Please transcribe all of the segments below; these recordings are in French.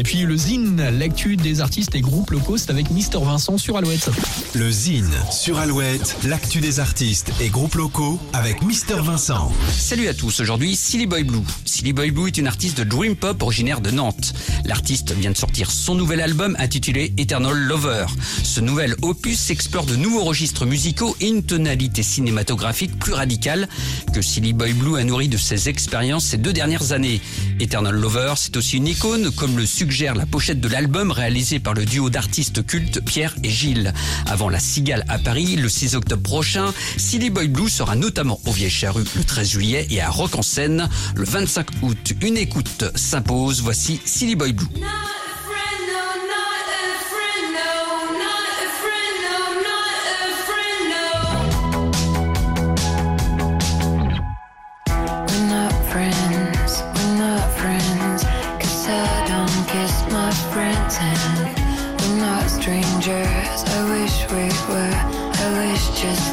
Et puis le Zine, l'actu des artistes et groupes locaux, c'est avec Mister Vincent sur Alouette. Le Zine sur Alouette, l'actu des artistes et groupes locaux avec Mister Vincent. Salut à tous, aujourd'hui Silly Boy Blue. Silly Boy Blue est une artiste de Dream Pop originaire de Nantes. L'artiste vient de sortir son nouvel album intitulé Eternal Lover. Ce nouvel opus explore de nouveaux registres musicaux et une tonalité cinématographique plus radicale que Silly Boy Blue a nourri de ses expériences ces deux dernières années. Eternal Lover, c'est aussi une icône, comme le suggère la pochette de l'album réalisé par le duo d'artistes cultes Pierre et Gilles. Avant la Cigale à Paris, le 6 octobre prochain, Silly Boy Blue sera notamment au Vieille Charrue le 13 juillet et à Rock en Seine le 25 août. Une écoute s'impose, voici Silly Boy Blue.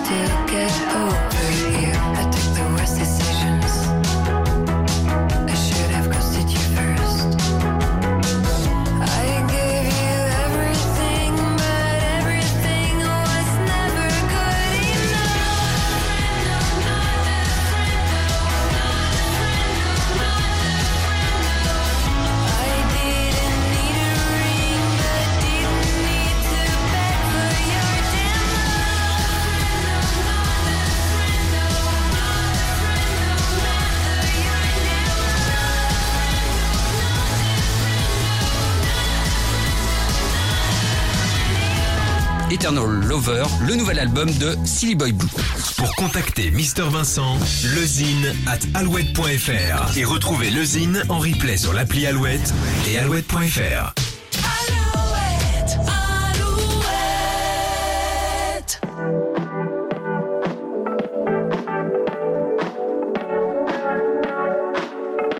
still Eternal Lover, le nouvel album de Silly Boy Blue. Pour contacter Mister Vincent, lezine at alouette.fr et retrouver lezine en replay sur l'appli Alouette et alouette.fr.